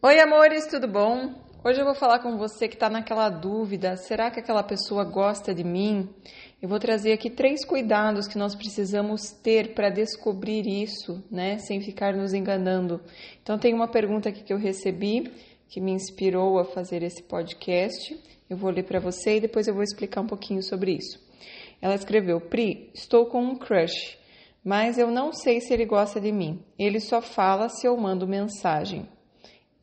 Oi, amores, tudo bom? Hoje eu vou falar com você que está naquela dúvida: será que aquela pessoa gosta de mim? Eu vou trazer aqui três cuidados que nós precisamos ter para descobrir isso, né, sem ficar nos enganando. Então, tem uma pergunta aqui que eu recebi que me inspirou a fazer esse podcast. Eu vou ler para você e depois eu vou explicar um pouquinho sobre isso. Ela escreveu: Pri, estou com um crush, mas eu não sei se ele gosta de mim. Ele só fala se eu mando mensagem.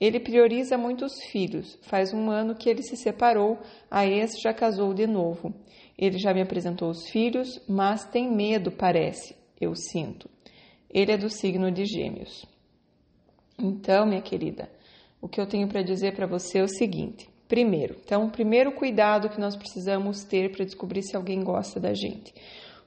Ele prioriza muitos filhos. Faz um ano que ele se separou, a ex já casou de novo. Ele já me apresentou os filhos, mas tem medo, parece. Eu sinto. Ele é do signo de Gêmeos. Então, minha querida, o que eu tenho para dizer para você é o seguinte: primeiro, então, o primeiro cuidado que nós precisamos ter para descobrir se alguém gosta da gente.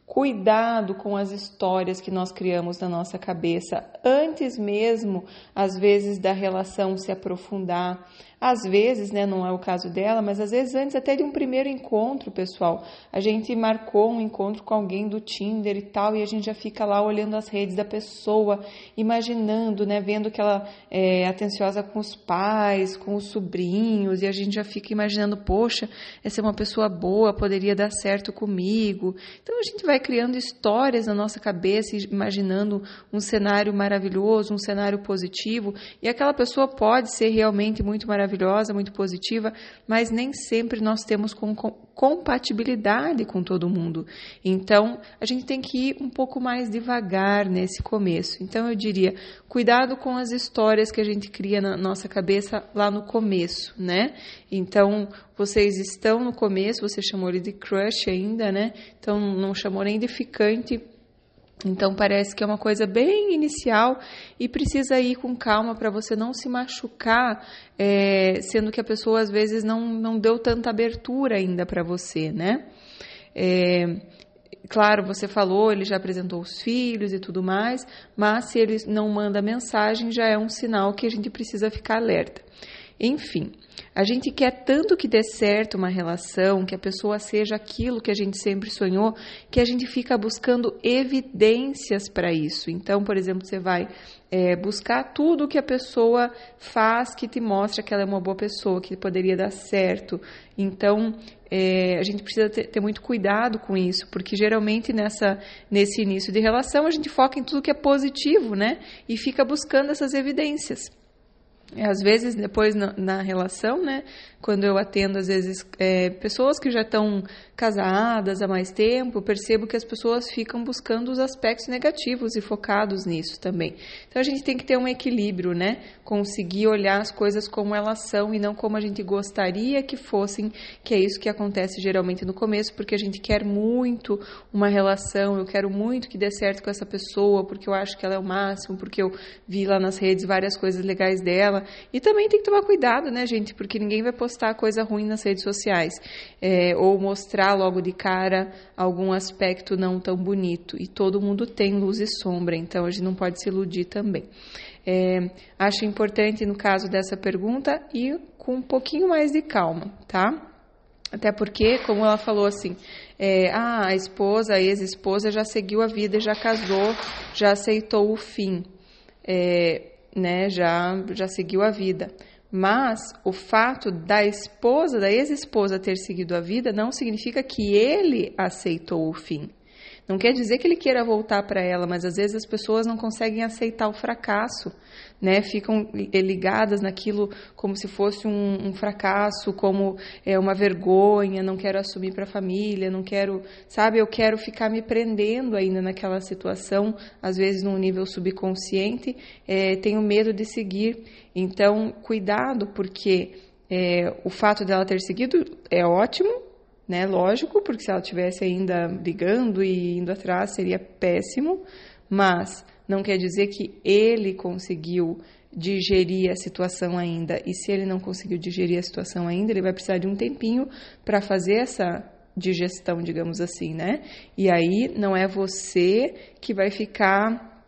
Cuidado com as histórias que nós criamos na nossa cabeça antes mesmo, às vezes, da relação se aprofundar. Às vezes, né, não é o caso dela, mas às vezes antes até de um primeiro encontro, pessoal. A gente marcou um encontro com alguém do Tinder e tal, e a gente já fica lá olhando as redes da pessoa, imaginando, né, vendo que ela é atenciosa com os pais, com os sobrinhos, e a gente já fica imaginando, poxa, essa é uma pessoa boa, poderia dar certo comigo. Então a gente vai criando histórias na nossa cabeça, imaginando um cenário maravilhoso, um cenário positivo, e aquela pessoa pode ser realmente muito maravilhosa muito positiva, mas nem sempre nós temos com, com, compatibilidade com todo mundo. Então, a gente tem que ir um pouco mais devagar nesse começo. Então, eu diria, cuidado com as histórias que a gente cria na nossa cabeça lá no começo, né? Então, vocês estão no começo, você chamou ele de crush ainda, né? Então, não chamou nem de ficante então parece que é uma coisa bem inicial e precisa ir com calma para você não se machucar, é, sendo que a pessoa às vezes não, não deu tanta abertura ainda para você, né? É, claro, você falou, ele já apresentou os filhos e tudo mais, mas se ele não manda mensagem já é um sinal que a gente precisa ficar alerta. Enfim, a gente quer tanto que dê certo uma relação, que a pessoa seja aquilo que a gente sempre sonhou, que a gente fica buscando evidências para isso. Então, por exemplo, você vai é, buscar tudo que a pessoa faz que te mostra que ela é uma boa pessoa, que poderia dar certo. Então, é, a gente precisa ter, ter, muito cuidado com isso, porque geralmente nessa, nesse início de relação a gente foca em tudo que é positivo, né? E fica buscando essas evidências. Às vezes, depois na, na, relação, né, quando eu atendo, às vezes, é, pessoas que já estão casadas há mais tempo, percebo que as pessoas ficam buscando os aspectos negativos e focados nisso também. Então, a gente tem que ter um equilíbrio, né? Conseguir olhar as coisas como elas são e não como a gente gostaria que fossem, que é isso que acontece geralmente no começo, porque a gente quer muito uma relação, eu quero muito que dê certo com essa pessoa, porque eu acho que ela é o máximo, porque eu vi lá nas redes várias coisas legais dela. E também tem que tomar cuidado, né, gente? Porque ninguém vai postar coisa ruim nas redes sociais é, ou mostrar logo de cara algum aspecto não tão bonito. E todo mundo tem luz e sombra, então a gente não pode se iludir também. É, acho importante, no caso dessa pergunta, ir com um pouquinho mais de calma, tá? Até porque, como ela falou assim, é, ah, a esposa, a ex-esposa já seguiu a vida, já casou, já aceitou o fim, é, né? Já, já seguiu a vida. Mas o fato da esposa, da ex-esposa ter seguido a vida, não significa que ele aceitou o fim. Não quer dizer que ele queira voltar para ela, mas às vezes as pessoas não conseguem aceitar o fracasso, né? Ficam ligadas naquilo como se fosse um, um fracasso, como é uma vergonha, não quero assumir para a família, não quero, sabe? Eu quero ficar me prendendo ainda naquela situação, às vezes num nível subconsciente, é, tenho medo de seguir. Então, cuidado, porque é, o fato dela ter seguido é ótimo, né? Lógico, porque se ela tivesse ainda ligando e indo atrás seria péssimo, mas não quer dizer que ele conseguiu digerir a situação ainda. E se ele não conseguiu digerir a situação ainda, ele vai precisar de um tempinho para fazer essa digestão, digamos assim, né? E aí não é você que vai ficar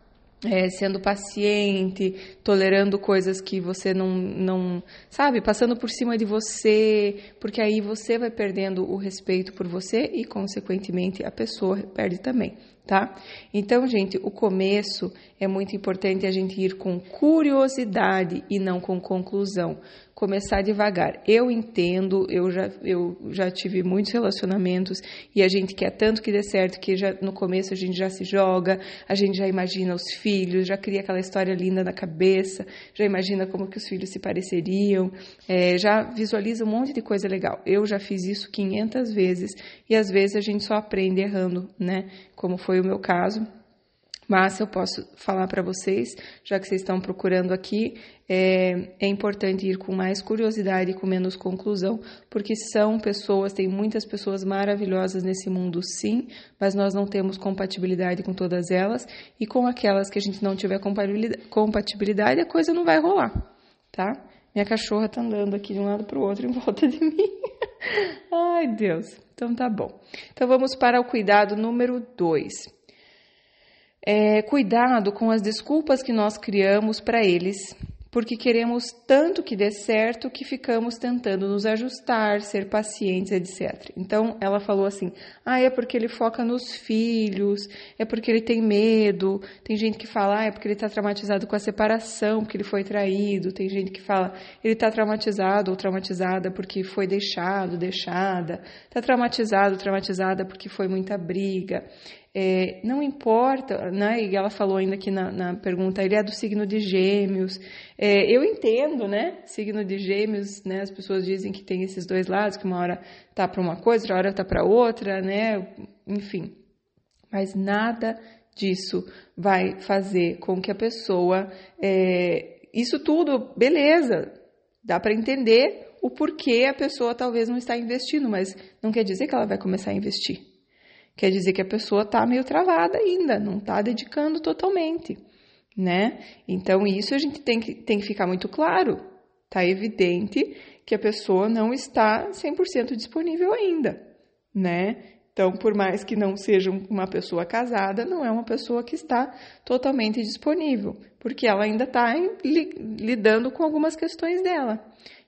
é, sendo paciente, tolerando coisas que você não, não, sabe, passando por cima de você, porque aí você vai perdendo o respeito por você e, consequentemente, a pessoa perde também, tá? Então, gente, o começo é muito importante a gente ir com curiosidade e não com conclusão começar devagar. Eu entendo, eu já, eu já tive muitos relacionamentos e a gente quer tanto que dê certo que já no começo a gente já se joga, a gente já imagina os filhos, já cria aquela história linda na cabeça, já imagina como que os filhos se pareceriam, é, já visualiza um monte de coisa legal. Eu já fiz isso 500 vezes e às vezes a gente só aprende errando, né? Como foi o meu caso. Mas eu posso falar para vocês, já que vocês estão procurando aqui, é, é, importante ir com mais curiosidade e com menos conclusão, porque são pessoas, tem muitas pessoas maravilhosas nesse mundo, sim, mas nós não temos compatibilidade com todas elas, e com aquelas que a gente não tiver compatibilidade, a coisa não vai rolar, tá? Minha cachorra tá andando aqui de um lado para o outro em volta de mim. Ai, Deus. Então tá bom. Então vamos para o cuidado número 2. É, cuidado com as desculpas que nós criamos para eles, porque queremos tanto que dê certo que ficamos tentando nos ajustar, ser pacientes, etc. Então ela falou assim: ah, é porque ele foca nos filhos, é porque ele tem medo. Tem gente que fala, ah, é porque ele está traumatizado com a separação, porque ele foi traído. Tem gente que fala, ele está traumatizado ou traumatizada porque foi deixado, deixada. Está traumatizado, traumatizada porque foi muita briga. É, não importa, né? E ela falou ainda aqui na, na pergunta, ele é do signo de Gêmeos. É, eu entendo, né? Signo de Gêmeos, né? As pessoas dizem que tem esses dois lados, que uma hora tá para uma coisa, outra hora tá para outra, né? Enfim. Mas nada disso vai fazer com que a pessoa. É, isso tudo, beleza, dá para entender o porquê a pessoa talvez não está investindo, mas não quer dizer que ela vai começar a investir. Quer dizer que a pessoa está meio travada ainda, não está dedicando totalmente, né? Então, isso a gente tem que, tem que ficar muito claro. Está evidente que a pessoa não está 100% disponível ainda, né? Então, por mais que não seja uma pessoa casada, não é uma pessoa que está totalmente disponível, porque ela ainda está lidando com algumas questões dela.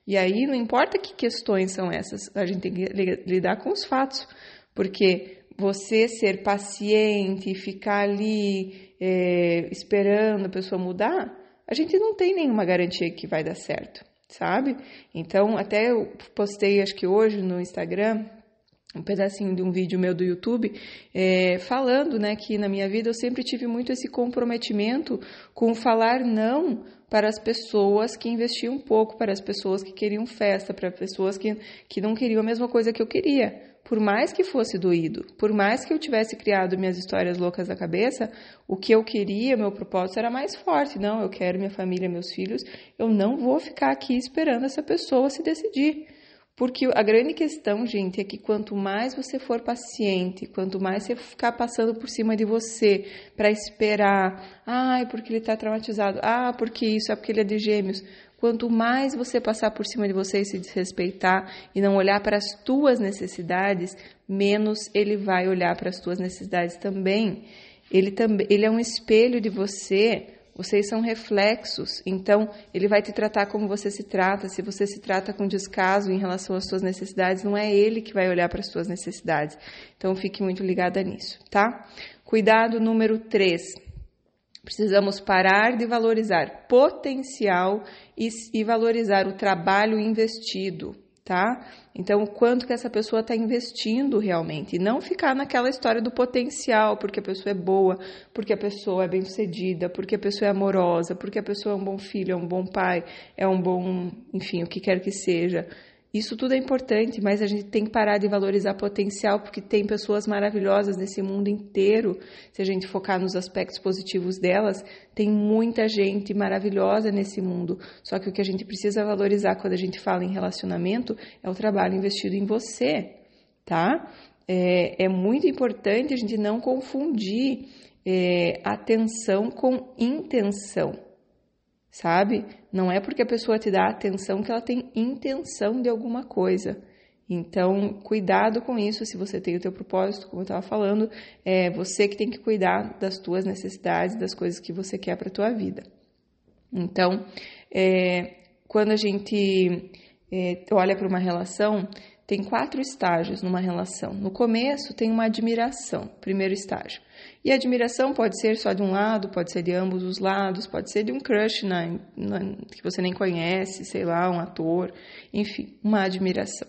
E aí, não importa que questões são essas, a gente tem que lidar com os fatos, porque você ser paciente e ficar ali é, esperando a pessoa mudar, a gente não tem nenhuma garantia que vai dar certo, sabe? Então, até eu postei, acho que hoje no Instagram, um pedacinho de um vídeo meu do YouTube, é, falando né, que na minha vida eu sempre tive muito esse comprometimento com falar não para as pessoas que investiam pouco, para as pessoas que queriam festa, para pessoas que, que não queriam a mesma coisa que eu queria por mais que fosse doído, por mais que eu tivesse criado minhas histórias loucas da cabeça, o que eu queria, meu propósito era mais forte. Não, eu quero minha família, meus filhos. Eu não vou ficar aqui esperando essa pessoa se decidir. Porque a grande questão, gente, é que quanto mais você for paciente, quanto mais você ficar passando por cima de você para esperar, ai, porque ele está traumatizado, ah, porque isso, é porque ele é de gêmeos, Quanto mais você passar por cima de você e se desrespeitar e não olhar para as tuas necessidades, menos ele vai olhar para as tuas necessidades também. Ele, também, ele é um espelho de você, vocês são reflexos, então ele vai te tratar como você se trata. Se você se trata com descaso em relação às suas necessidades, não é ele que vai olhar para as suas necessidades. Então fique muito ligada nisso, tá? Cuidado número 3 Precisamos parar de valorizar potencial e, e valorizar o trabalho investido, tá? Então, quanto que essa pessoa está investindo realmente, e não ficar naquela história do potencial, porque a pessoa é boa, porque a pessoa é bem-sucedida, porque a pessoa é amorosa, porque a pessoa é um bom filho, é um bom pai, é um bom, enfim, o que quer que seja. Isso tudo é importante, mas a gente tem que parar de valorizar potencial, porque tem pessoas maravilhosas nesse mundo inteiro. Se a gente focar nos aspectos positivos delas, tem muita gente maravilhosa nesse mundo. Só que o que a gente precisa valorizar quando a gente fala em relacionamento é o trabalho investido em você, tá? É, é muito importante a gente não confundir é, atenção com intenção sabe? Não é porque a pessoa te dá atenção que ela tem intenção de alguma coisa. Então, cuidado com isso. Se você tem o teu propósito, como eu estava falando, é você que tem que cuidar das tuas necessidades, das coisas que você quer para a tua vida. Então, é, quando a gente é, olha para uma relação, tem quatro estágios numa relação. No começo tem uma admiração, primeiro estágio. E a admiração pode ser só de um lado, pode ser de ambos os lados, pode ser de um crush na, na, que você nem conhece, sei lá, um ator, enfim, uma admiração.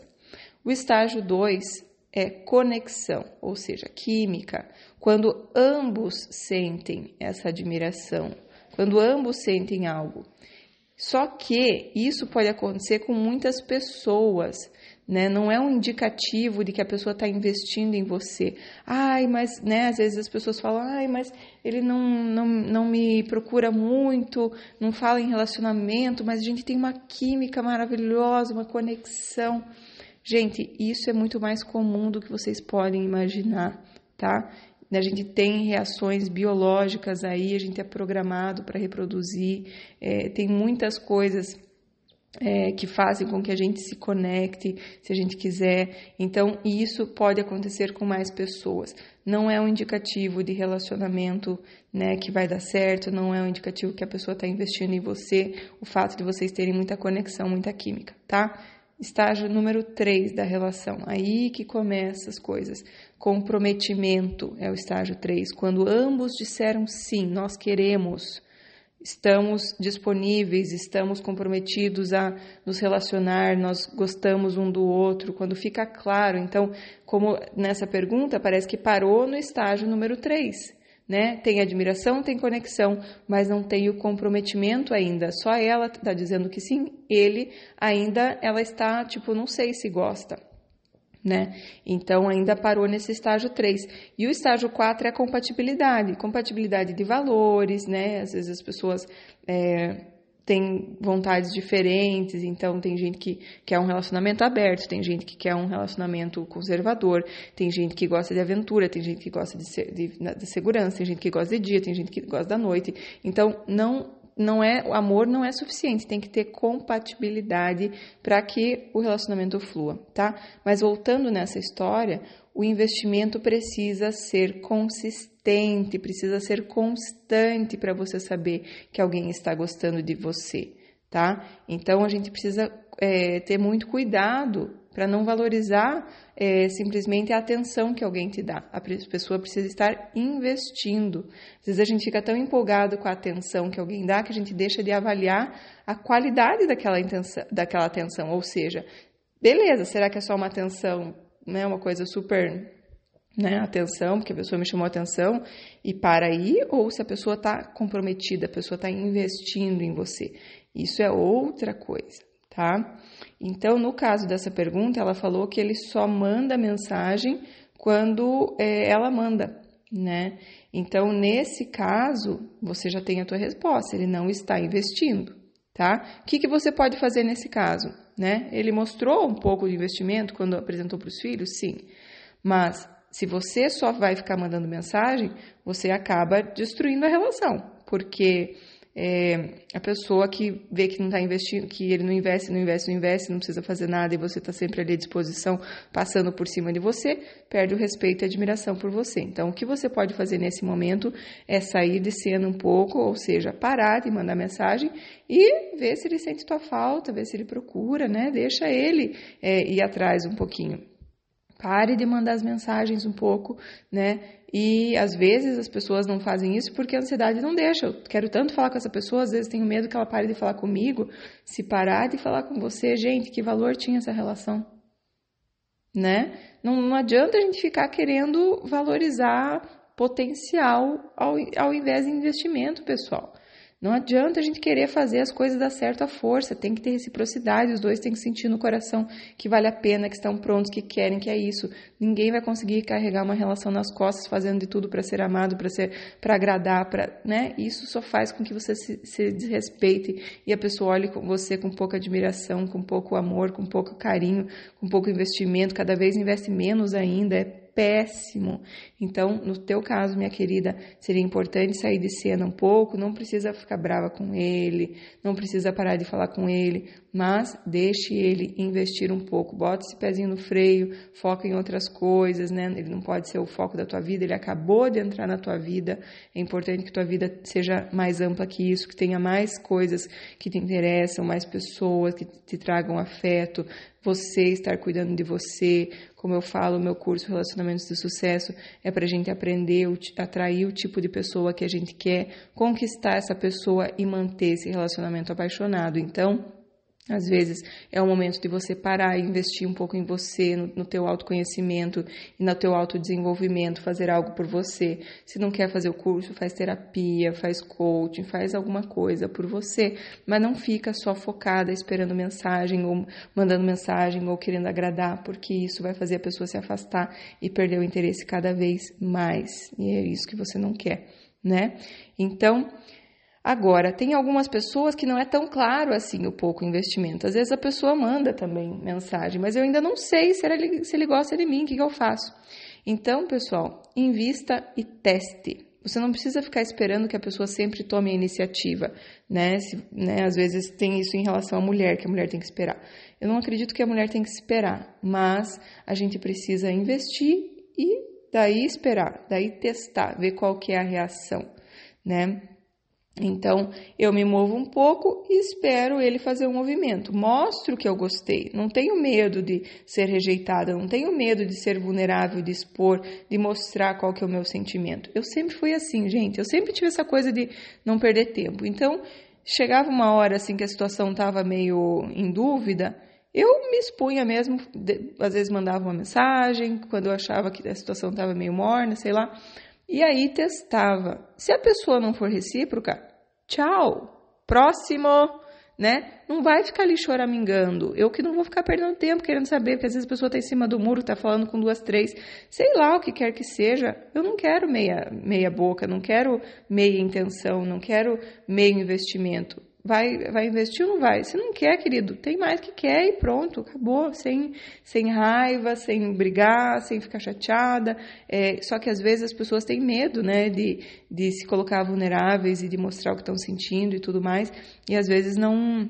O estágio 2 é conexão, ou seja, química, quando ambos sentem essa admiração, quando ambos sentem algo. Só que isso pode acontecer com muitas pessoas, né? Não é um indicativo de que a pessoa está investindo em você. Ai, mas, né? Às vezes as pessoas falam, ai, mas ele não, não, não me procura muito, não fala em relacionamento, mas a gente tem uma química maravilhosa, uma conexão. Gente, isso é muito mais comum do que vocês podem imaginar, tá? A gente tem reações biológicas aí, a gente é programado para reproduzir, é, tem muitas coisas é, que fazem com que a gente se conecte, se a gente quiser. Então, isso pode acontecer com mais pessoas. Não é um indicativo de relacionamento né, que vai dar certo, não é um indicativo que a pessoa está investindo em você, o fato de vocês terem muita conexão, muita química, tá? Estágio número 3 da relação. Aí que começam as coisas. Comprometimento é o estágio 3. Quando ambos disseram sim, nós queremos, estamos disponíveis, estamos comprometidos a nos relacionar, nós gostamos um do outro. Quando fica claro, então, como nessa pergunta, parece que parou no estágio número 3 né? Tem admiração, tem conexão, mas não tem o comprometimento ainda. Só ela está dizendo que sim, ele ainda ela está tipo, não sei se gosta. Né? Então ainda parou nesse estágio 3. E o estágio 4 é a compatibilidade, compatibilidade de valores, né? Às vezes as pessoas é, tem vontades diferentes, então tem gente que quer um relacionamento aberto, tem gente que quer um relacionamento conservador, tem gente que gosta de aventura, tem gente que gosta de, de, de segurança, tem gente que gosta de dia, tem gente que gosta da noite. Então, não não é o amor não é suficiente, tem que ter compatibilidade para que o relacionamento flua, tá? Mas voltando nessa história, o investimento precisa ser consistente, precisa ser constante para você saber que alguém está gostando de você, tá? Então a gente precisa é, ter muito cuidado para não valorizar é, simplesmente a atenção que alguém te dá. A pessoa precisa estar investindo. Às vezes a gente fica tão empolgado com a atenção que alguém dá que a gente deixa de avaliar a qualidade daquela, intenção, daquela atenção. Ou seja, beleza, será que é só uma atenção né, uma coisa super né, atenção, porque a pessoa me chamou atenção e para aí, ou se a pessoa está comprometida, a pessoa está investindo em você. Isso é outra coisa, tá? Então, no caso dessa pergunta, ela falou que ele só manda mensagem quando é, ela manda, né? Então, nesse caso, você já tem a tua resposta, ele não está investindo, tá? O que, que você pode fazer nesse caso? né? Ele mostrou um pouco de investimento quando apresentou para os filhos, sim. Mas se você só vai ficar mandando mensagem, você acaba destruindo a relação, porque é, a pessoa que vê que não está investindo, que ele não investe, não investe, não investe, não precisa fazer nada e você está sempre ali à disposição, passando por cima de você, perde o respeito e admiração por você. Então, o que você pode fazer nesse momento é sair de cena um pouco, ou seja, parar de mandar mensagem e ver se ele sente tua falta, ver se ele procura, né? Deixa ele é, ir atrás um pouquinho. Pare de mandar as mensagens um pouco, né? E às vezes as pessoas não fazem isso porque a ansiedade não deixa. Eu quero tanto falar com essa pessoa, às vezes tenho medo que ela pare de falar comigo. Se parar de falar com você, gente, que valor tinha essa relação? Né? Não, não adianta a gente ficar querendo valorizar potencial ao, ao invés de investimento, pessoal. Não adianta a gente querer fazer as coisas dar certo à força, tem que ter reciprocidade, os dois têm que sentir no coração que vale a pena, que estão prontos, que querem, que é isso. Ninguém vai conseguir carregar uma relação nas costas fazendo de tudo para ser amado, para ser para agradar, para, né? Isso só faz com que você se, se desrespeite e a pessoa olhe com você com pouca admiração, com pouco amor, com pouco carinho, com pouco investimento, cada vez investe menos ainda, é péssimo. Então, no teu caso, minha querida, seria importante sair de cena um pouco, não precisa ficar brava com ele, não precisa parar de falar com ele, mas deixe ele investir um pouco, bota esse pezinho no freio, foca em outras coisas, né? Ele não pode ser o foco da tua vida, ele acabou de entrar na tua vida. É importante que tua vida seja mais ampla que isso, que tenha mais coisas que te interessam, mais pessoas que te tragam afeto, você estar cuidando de você. Como eu falo, meu curso Relacionamentos de Sucesso é para a gente aprender, atrair o tipo de pessoa que a gente quer, conquistar essa pessoa e manter esse relacionamento apaixonado. Então, às vezes é o momento de você parar e investir um pouco em você, no, no teu autoconhecimento e no teu autodesenvolvimento, fazer algo por você. Se não quer fazer o curso, faz terapia, faz coaching, faz alguma coisa por você, mas não fica só focada esperando mensagem ou mandando mensagem ou querendo agradar, porque isso vai fazer a pessoa se afastar e perder o interesse cada vez mais. E é isso que você não quer, né? Então, Agora, tem algumas pessoas que não é tão claro assim o pouco investimento. Às vezes a pessoa manda também mensagem, mas eu ainda não sei se ele, se ele gosta de mim, o que, que eu faço. Então, pessoal, invista e teste. Você não precisa ficar esperando que a pessoa sempre tome a iniciativa, né? Se, né? Às vezes tem isso em relação à mulher, que a mulher tem que esperar. Eu não acredito que a mulher tem que esperar, mas a gente precisa investir e daí esperar, daí testar, ver qual que é a reação, né? Então, eu me movo um pouco e espero ele fazer um movimento. Mostro que eu gostei. Não tenho medo de ser rejeitada, não tenho medo de ser vulnerável, de expor, de mostrar qual que é o meu sentimento. Eu sempre fui assim, gente. Eu sempre tive essa coisa de não perder tempo. Então, chegava uma hora assim que a situação estava meio em dúvida, eu me expunha mesmo, às vezes mandava uma mensagem, quando eu achava que a situação estava meio morna, sei lá, e aí testava. Se a pessoa não for recíproca, tchau, próximo, né? Não vai ficar ali choramingando. Eu que não vou ficar perdendo tempo querendo saber, porque às vezes a pessoa está em cima do muro, está falando com duas, três, sei lá o que quer que seja. Eu não quero meia, meia boca, não quero meia intenção, não quero meio investimento. Vai, vai investir ou não vai? Se não quer, querido, tem mais que quer e pronto, acabou, sem, sem raiva, sem brigar, sem ficar chateada. É, só que às vezes as pessoas têm medo, né, de, de se colocar vulneráveis e de mostrar o que estão sentindo e tudo mais, e às vezes não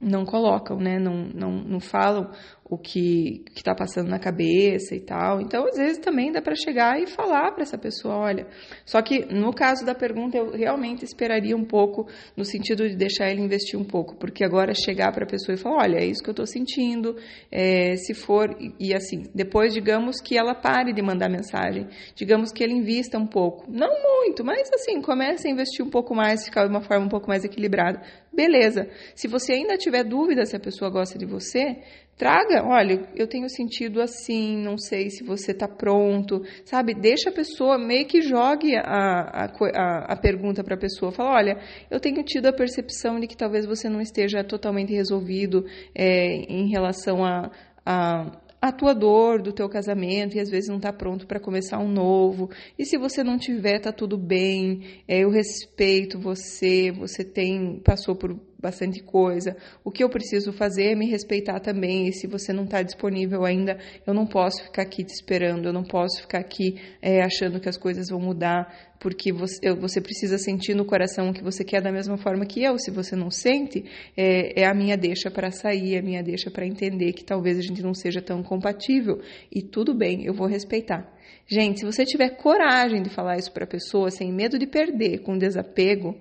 não colocam, né, não, não, não falam o que está passando na cabeça e tal. Então, às vezes também dá para chegar e falar para essa pessoa, olha. Só que no caso da pergunta, eu realmente esperaria um pouco no sentido de deixar ele investir um pouco, porque agora chegar para a pessoa e falar, olha, é isso que eu estou sentindo. É, se for e assim, depois digamos que ela pare de mandar mensagem, digamos que ele invista um pouco, não muito, mas assim comece a investir um pouco mais, ficar de uma forma um pouco mais equilibrada. Beleza. Se você ainda tiver dúvida se a pessoa gosta de você, Traga, olha, eu tenho sentido assim, não sei se você está pronto, sabe? Deixa a pessoa, meio que jogue a, a, a pergunta para a pessoa. Fala, olha, eu tenho tido a percepção de que talvez você não esteja totalmente resolvido é, em relação a, a a tua dor do teu casamento e às vezes não está pronto para começar um novo. E se você não tiver, tá tudo bem. É, eu respeito você, você tem passou por bastante coisa. O que eu preciso fazer é me respeitar também. E se você não está disponível ainda, eu não posso ficar aqui te esperando, eu não posso ficar aqui é, achando que as coisas vão mudar, porque você, você precisa sentir no coração que você quer da mesma forma que eu. Se você não sente, é, é a minha deixa para sair, é a minha deixa para entender que talvez a gente não seja tão compatível. E tudo bem, eu vou respeitar. Gente, se você tiver coragem de falar isso para a pessoa, sem medo de perder, com desapego,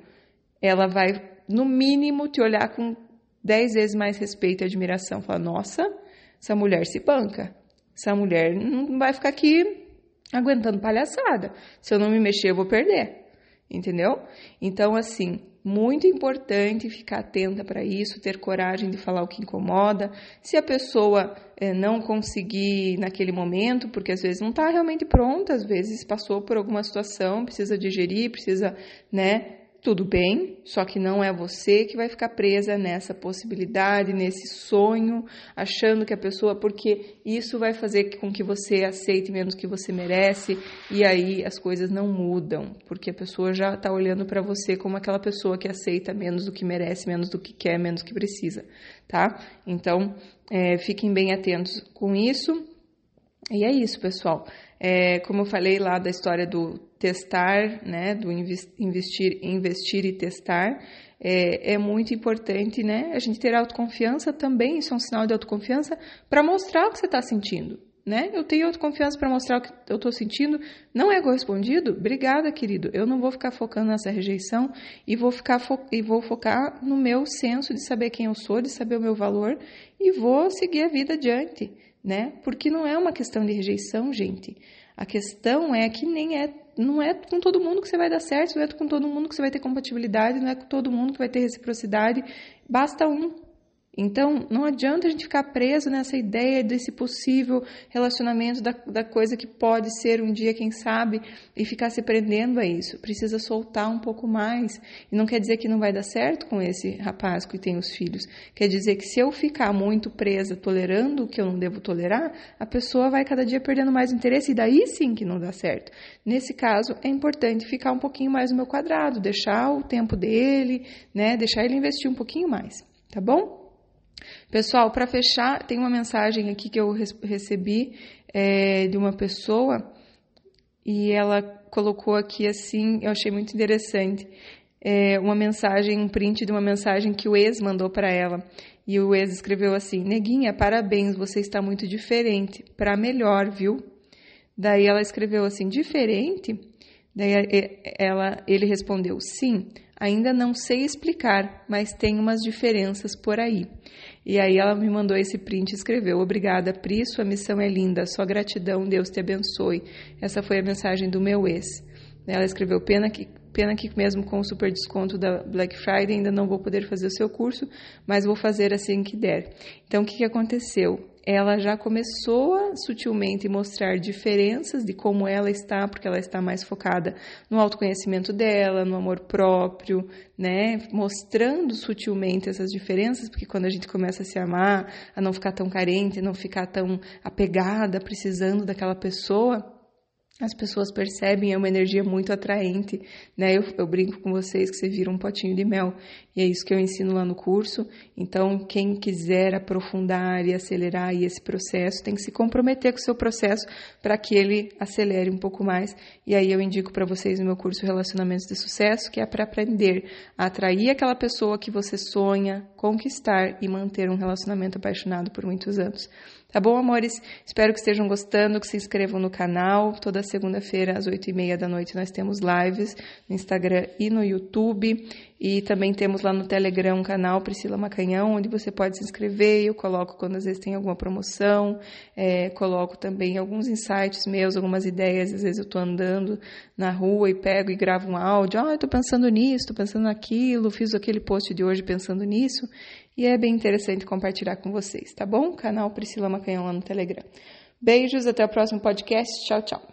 ela vai no mínimo, te olhar com dez vezes mais respeito e admiração. Falar, nossa, essa mulher se banca. Essa mulher não vai ficar aqui aguentando palhaçada. Se eu não me mexer, eu vou perder. Entendeu? Então, assim, muito importante ficar atenta para isso, ter coragem de falar o que incomoda. Se a pessoa é, não conseguir naquele momento, porque às vezes não está realmente pronta, às vezes passou por alguma situação, precisa digerir, precisa, né, tudo bem, só que não é você que vai ficar presa nessa possibilidade, nesse sonho, achando que a pessoa, porque isso vai fazer com que você aceite menos que você merece e aí as coisas não mudam, porque a pessoa já está olhando para você como aquela pessoa que aceita menos do que merece, menos do que quer, menos do que precisa, tá? Então, é, fiquem bem atentos com isso. E é isso, pessoal. É, como eu falei lá da história do testar, né, do investir, investir e testar, é, é, muito importante, né, a gente ter autoconfiança também, isso é um sinal de autoconfiança, para mostrar o que você está sentindo né? Eu tenho autoconfiança para mostrar o que eu estou sentindo. Não é correspondido? Obrigada, querido. Eu não vou ficar focando nessa rejeição e vou ficar fo e vou focar no meu senso de saber quem eu sou, de saber o meu valor e vou seguir a vida adiante, né? Porque não é uma questão de rejeição, gente. A questão é que nem é não é com todo mundo que você vai dar certo, não é com todo mundo que você vai ter compatibilidade, não é com todo mundo que vai ter reciprocidade. Basta um, então, não adianta a gente ficar preso nessa ideia desse possível relacionamento da, da coisa que pode ser um dia, quem sabe, e ficar se prendendo a isso. Precisa soltar um pouco mais. E não quer dizer que não vai dar certo com esse rapaz que tem os filhos. Quer dizer que se eu ficar muito presa, tolerando o que eu não devo tolerar, a pessoa vai cada dia perdendo mais interesse e daí sim que não dá certo. Nesse caso, é importante ficar um pouquinho mais no meu quadrado, deixar o tempo dele, né? Deixar ele investir um pouquinho mais. Tá bom? Pessoal, para fechar, tem uma mensagem aqui que eu recebi é, de uma pessoa e ela colocou aqui assim, eu achei muito interessante, é, uma mensagem, um print de uma mensagem que o ex mandou para ela. E o ex escreveu assim: Neguinha, parabéns, você está muito diferente, para melhor, viu? Daí ela escreveu assim: diferente? Daí ela, ele respondeu: sim, ainda não sei explicar, mas tem umas diferenças por aí. E aí ela me mandou esse print e escreveu: Obrigada, Pri, sua missão é linda, só gratidão, Deus te abençoe. Essa foi a mensagem do meu ex. Ela escreveu: Pena que, pena que mesmo com o super desconto da Black Friday ainda não vou poder fazer o seu curso, mas vou fazer assim que der. Então o que aconteceu? Ela já começou a sutilmente mostrar diferenças de como ela está, porque ela está mais focada no autoconhecimento dela, no amor próprio, né? Mostrando sutilmente essas diferenças, porque quando a gente começa a se amar, a não ficar tão carente, não ficar tão apegada, precisando daquela pessoa, as pessoas percebem, é uma energia muito atraente, né? Eu, eu, brinco com vocês que você vira um potinho de mel, e é isso que eu ensino lá no curso. Então, quem quiser aprofundar e acelerar esse processo, tem que se comprometer com o seu processo para que ele acelere um pouco mais. E aí eu indico para vocês o meu curso Relacionamentos de Sucesso, que é para aprender a atrair aquela pessoa que você sonha, conquistar e manter um relacionamento apaixonado por muitos anos. Tá bom, amores? Espero que estejam gostando, que se inscrevam no canal. Toda segunda-feira, às oito e meia da noite, nós temos lives no Instagram e no YouTube. E também temos lá no Telegram um canal Priscila Macanhão, onde você pode se inscrever. Eu coloco quando às vezes tem alguma promoção, é, coloco também alguns insights meus, algumas ideias. Às vezes eu estou andando na rua e pego e gravo um áudio. Ah, estou pensando nisso, estou pensando naquilo, fiz aquele post de hoje pensando nisso e é bem interessante compartilhar com vocês, tá bom? Canal Priscila Macanhão lá no Telegram. Beijos, até o próximo podcast. Tchau, tchau.